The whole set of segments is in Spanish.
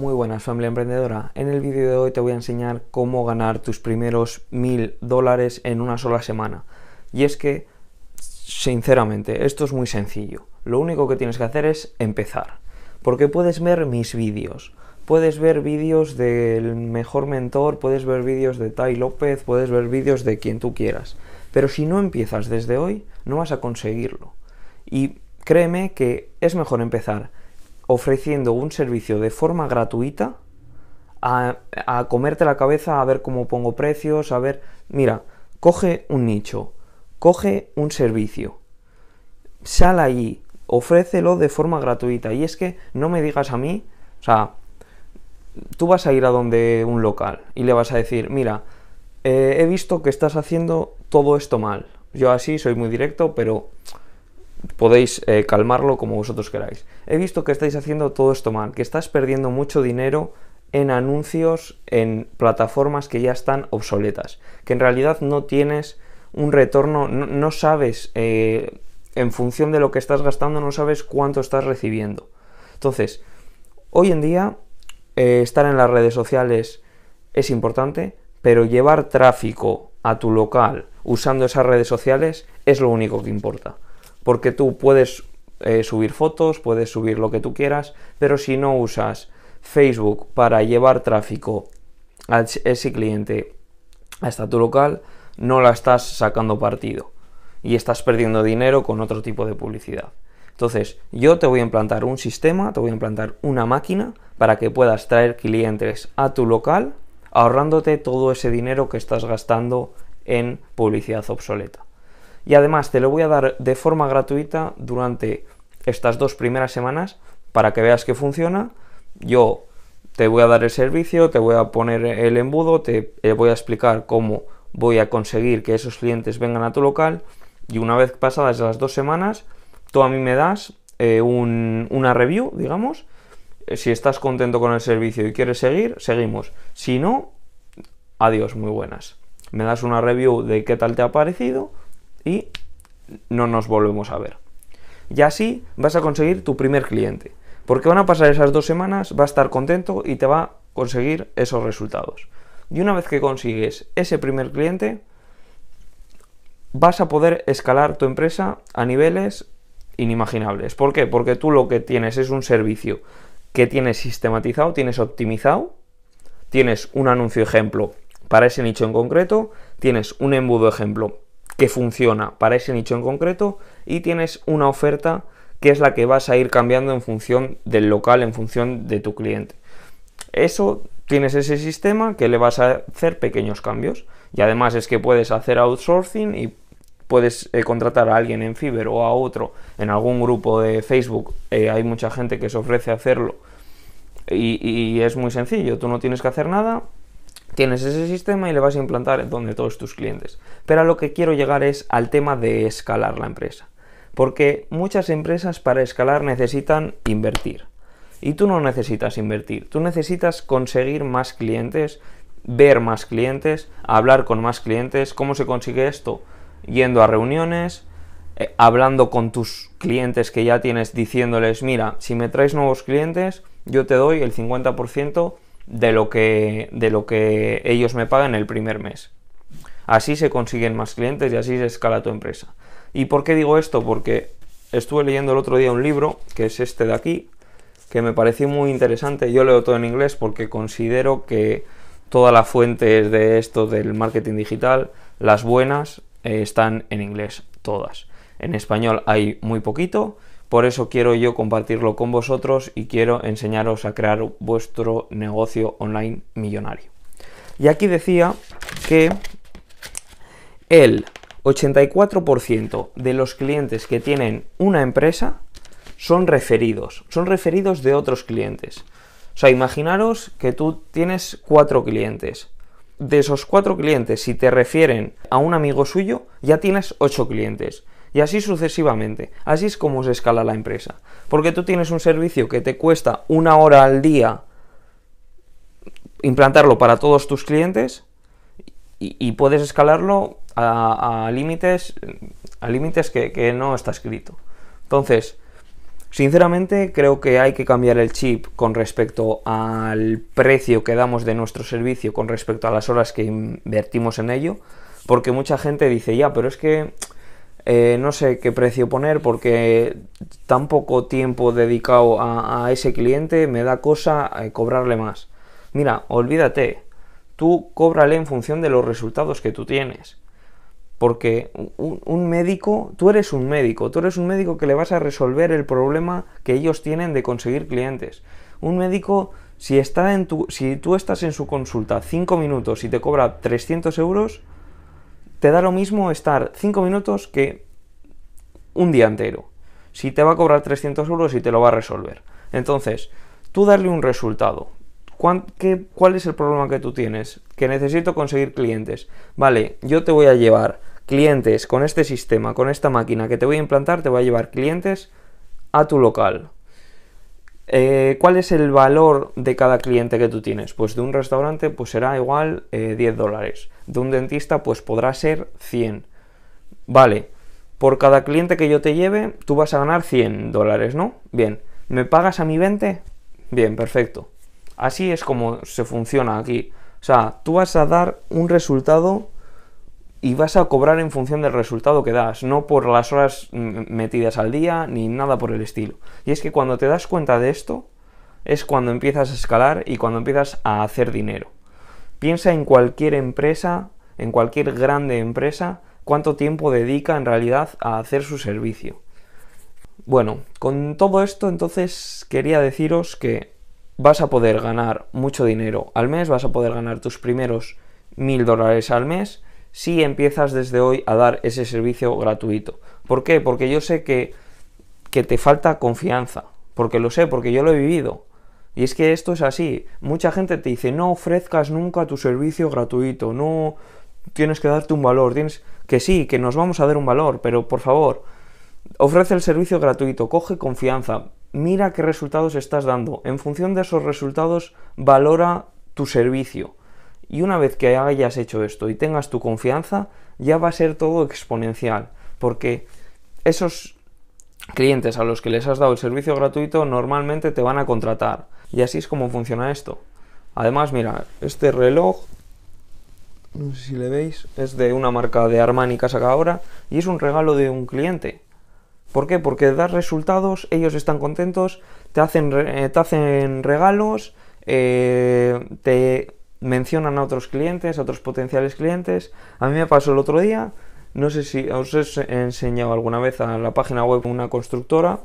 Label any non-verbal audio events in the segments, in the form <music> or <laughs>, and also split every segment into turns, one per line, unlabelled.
Muy buenas familia emprendedora. En el vídeo de hoy te voy a enseñar cómo ganar tus primeros mil dólares en una sola semana. Y es que, sinceramente, esto es muy sencillo. Lo único que tienes que hacer es empezar. Porque puedes ver mis vídeos. Puedes ver vídeos del mejor mentor, puedes ver vídeos de Tai López, puedes ver vídeos de quien tú quieras. Pero si no empiezas desde hoy, no vas a conseguirlo. Y créeme que es mejor empezar ofreciendo un servicio de forma gratuita a, comerte la cabeza, a ver cómo pongo precios, a ver, mira, coge un nicho, coge un servicio, sal allí, ofrécelo de forma gratuita. Y es que no me digas a mí, o sea, tú vas a ir a donde un local y le vas a decir, mira, eh, he visto que estás haciendo todo esto mal. Yo así soy muy directo, pero podéis eh, calmarlo como vosotros queráis. He visto que estáis haciendo todo esto mal, que estás perdiendo mucho dinero en anuncios en plataformas que ya están obsoletas, que en realidad no tienes un retorno, no, sabes, eh, en función de lo que estás gastando, no sabes cuánto estás recibiendo. Entonces, hoy en día, eh, estar en las redes sociales es importante, pero llevar tráfico a tu local usando esas redes sociales es lo único que importa porque tú puedes eh, subir fotos, puedes subir lo que tú quieras, pero si no usas Facebook para llevar tráfico a ese cliente hasta tu local, no la estás sacando partido y estás perdiendo dinero con otro tipo de publicidad. Entonces, yo te voy a implantar un sistema, te voy a implantar una máquina para que puedas traer clientes a tu local ahorrándote todo ese dinero que estás gastando en publicidad obsoleta y además te lo voy a dar de forma gratuita durante estas dos primeras semanas para que veas que funciona. Yo te voy a dar el servicio, te voy a poner el embudo, te voy a explicar cómo voy a conseguir que esos clientes vengan a tu local y una vez pasadas las dos semanas, tú a mí me das eh, una review, digamos. Eh, si estás contento con el servicio y quieres seguir, seguimos. Si no, adiós, muy buenas. Me das una review de qué tal te ha parecido y no nos volvemos a ver. Y así vas a conseguir tu primer cliente. Porque van a pasar esas dos semanas, va a estar contento y te va a conseguir esos resultados. Y una vez que consigues ese primer cliente, vas a poder escalar tu empresa a niveles inimaginables. ¿Por qué? Porque tú lo que tienes es un servicio que tienes sistematizado, tienes optimizado, tienes un anuncio ejemplo para ese nicho en concreto, tienes un embudo ejemplo que funciona para ese nicho en concreto y tienes una oferta que es la que vas a ir cambiando en función del local, en función de tu cliente. Eso tienes ese sistema que le vas a hacer pequeños cambios y además es que puedes hacer outsourcing y puedes eh, contratar a alguien en Fiverr o a otro en algún grupo de Facebook. Eh, hay mucha gente que se ofrece a hacerlo y es muy sencillo. Tú no tienes que hacer nada, Tienes ese sistema y le vas a implantar donde todos tus clientes. Pero a lo que quiero llegar es al tema de escalar la empresa. Porque muchas empresas para escalar necesitan invertir. Y tú no necesitas invertir, tú necesitas conseguir más clientes, ver más clientes, hablar con más clientes. ¿Cómo se consigue esto? Yendo a reuniones, eh, hablando con tus clientes que ya tienes, diciéndoles, mira, si me traes nuevos clientes, yo te doy el 50% de lo que, de lo que ellos me pagan el primer mes. Así se consiguen más clientes y así se escala tu empresa. ¿Y por qué digo esto? Porque estuve leyendo el otro día un libro, que es este de aquí, que me pareció muy interesante. Yo leo todo en inglés porque considero que todas las fuentes de esto del marketing digital, las buenas, eh, están en inglés, todas. En español hay muy poquito por eso quiero yo compartirlo con vosotros y quiero enseñaros a crear vuestro negocio online millonario. Y aquí decía que el 84% de los clientes que tienen una empresa son referidos, son referidos de otros clientes. O sea, imaginaros que tú tienes cuatro clientes. De esos cuatro clientes, si te refieren a un amigo suyo, ya tienes ocho clientes. Y así sucesivamente. Así es como se escala la empresa. Porque tú tienes un servicio que te cuesta una hora al día implantarlo para todos tus clientes y, puedes escalarlo a, límites a límites que, no está escrito. Entonces, Sinceramente creo que hay que cambiar el chip con respecto al precio que damos de nuestro servicio con respecto a las horas que invertimos en ello, porque mucha gente dice, ya, pero es que eh, no sé qué precio poner porque tan poco tiempo dedicado a, ese cliente me da cosa eh, cobrarle más. Mira, olvídate, tú cóbrale en función de los resultados que tú tienes. Porque un, médico, tú eres un médico, tú eres un médico que le vas a resolver el problema que ellos tienen de conseguir clientes. Un médico, si, está en tu, si tú estás en su consulta 5 minutos y te cobra 300 euros, te da lo mismo estar 5 minutos que un día entero. Si te va a cobrar 300 euros y te lo va a resolver. Entonces, tú darle un resultado. Qué, ¿Cuál es el problema que tú tienes? Que necesito conseguir clientes. Vale, yo te voy a llevar clientes con este sistema, con esta máquina que te voy a implantar, te voy a llevar clientes a tu local. Eh, ¿Cuál es el valor de cada cliente que tú tienes? Pues de un restaurante pues será igual 10 eh, dólares. De un dentista pues podrá ser 100. Vale, por cada cliente que yo te lleve tú vas a ganar 100 dólares, ¿no? Bien, ¿me pagas a mi 20? Bien, perfecto. Así es como se funciona aquí. O sea, tú vas a dar un resultado y vas a cobrar en función del resultado que das, no por las horas metidas al día ni nada por el estilo. Y es que cuando te das cuenta de esto, es cuando empiezas a escalar y cuando empiezas a hacer dinero. Piensa en cualquier empresa, en cualquier grande empresa, cuánto tiempo dedica en realidad a hacer su servicio. Bueno, con todo esto entonces quería deciros que vas a poder ganar mucho dinero al mes, vas a poder ganar tus primeros mil dólares al mes, si empiezas desde hoy a dar ese servicio gratuito. ¿Por qué? Porque yo sé que, que te falta confianza, porque lo sé, porque yo lo he vivido. Y es que esto es así. Mucha gente te dice, no ofrezcas nunca tu servicio gratuito, no tienes que darte un valor, que sí, que nos vamos a dar un valor, pero por favor, ofrece el servicio gratuito, coge confianza, mira qué resultados estás dando. En función de esos resultados, valora tu servicio. Y una vez que hayas hecho esto y tengas tu confianza, ya va a ser todo exponencial, porque esos clientes a los que les has dado el servicio gratuito normalmente te van a contratar. Y así es como funciona esto. Además, mira, este reloj, no sé si le veis, es de una marca de Armani que saca ahora y es un regalo de un cliente. ¿Por qué? Porque das resultados, ellos están contentos, te hacen, eh, te hacen regalos, eh, te mencionan a otros clientes, a otros potenciales clientes. A mí me pasó el otro día, no sé si os he enseñado alguna vez a la página web una constructora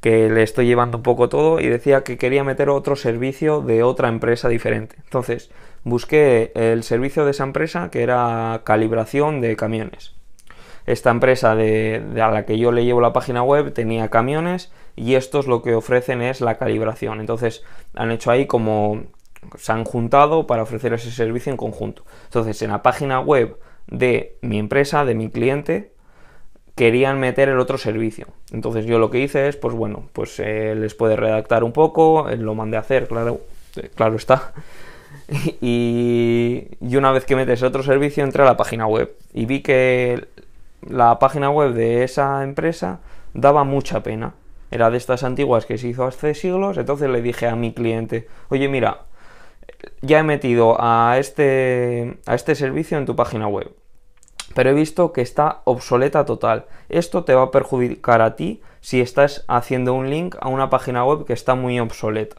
que le estoy llevando un poco todo y decía que quería meter otro servicio de otra empresa diferente. Entonces busqué el servicio de esa empresa que era calibración de camiones. Esta empresa de, a la que yo le llevo la página web tenía camiones y estos lo que ofrecen es la calibración. Entonces han hecho ahí como se han juntado para ofrecer ese servicio en conjunto. Entonces, en la página web de mi empresa, de mi cliente, querían meter el otro servicio. Entonces yo lo que hice es, pues bueno, pues eh, les puede redactar un poco, eh, lo mandé a hacer, claro, eh, claro está. <laughs> y, y, una vez que metes otro servicio, entré a la página web y vi que la página web de esa empresa daba mucha pena. Era de estas antiguas que se hizo hace siglos, entonces le dije a mi cliente, oye mira, ya he metido a este, a este servicio en tu página web, pero he visto que está obsoleta total. Esto te va a perjudicar a ti si estás haciendo un link a una página web que está muy obsoleta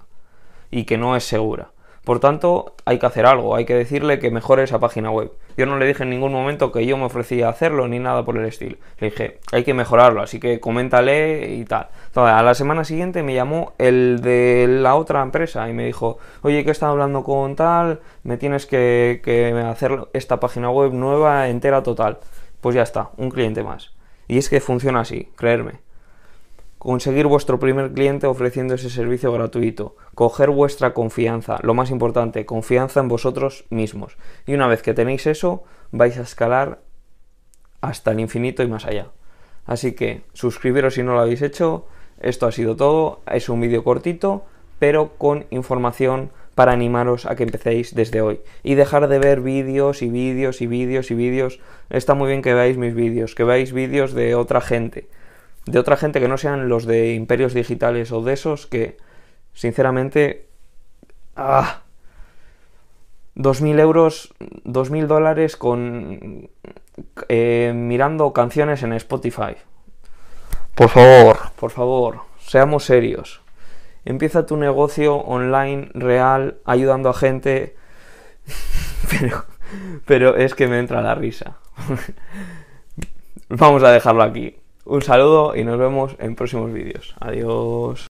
y que no es segura. Por tanto, hay que hacer algo, hay que decirle que mejore esa página web. Yo no le dije en ningún momento que yo me ofrecía a hacerlo ni nada por el estilo. Le dije, hay que mejorarlo, así que coméntale y tal. a la semana siguiente me llamó el de la otra empresa y me dijo, oye, que estado hablando con tal, me tienes que, que hacer esta página web nueva, entera, total. Pues ya está, un cliente más. Y es que funciona así, creerme conseguir vuestro primer cliente ofreciendo ese servicio gratuito, coger vuestra confianza, lo más importante, confianza en vosotros mismos. Y una vez que tenéis eso, vais a escalar hasta el infinito y más allá. Así que suscribiros si no lo habéis hecho. Esto ha sido todo. Es un vídeo cortito, pero con información para animaros a que empecéis desde hoy. Y dejar de ver vídeos y vídeos y vídeos y vídeos. Está muy bien que veáis mis vídeos, que veáis vídeos de otra gente de otra gente que no sean los de imperios digitales o de esos que, sinceramente, ah, 2.000 euros, 2.000 dólares con eh, mirando canciones en Spotify. Por favor, por favor, seamos serios. Empieza tu negocio online real ayudando a gente. <laughs> Pero, pero es que me entra la risa. <laughs> Vamos a dejarlo aquí. Un saludo y nos vemos en próximos vídeos. Adiós.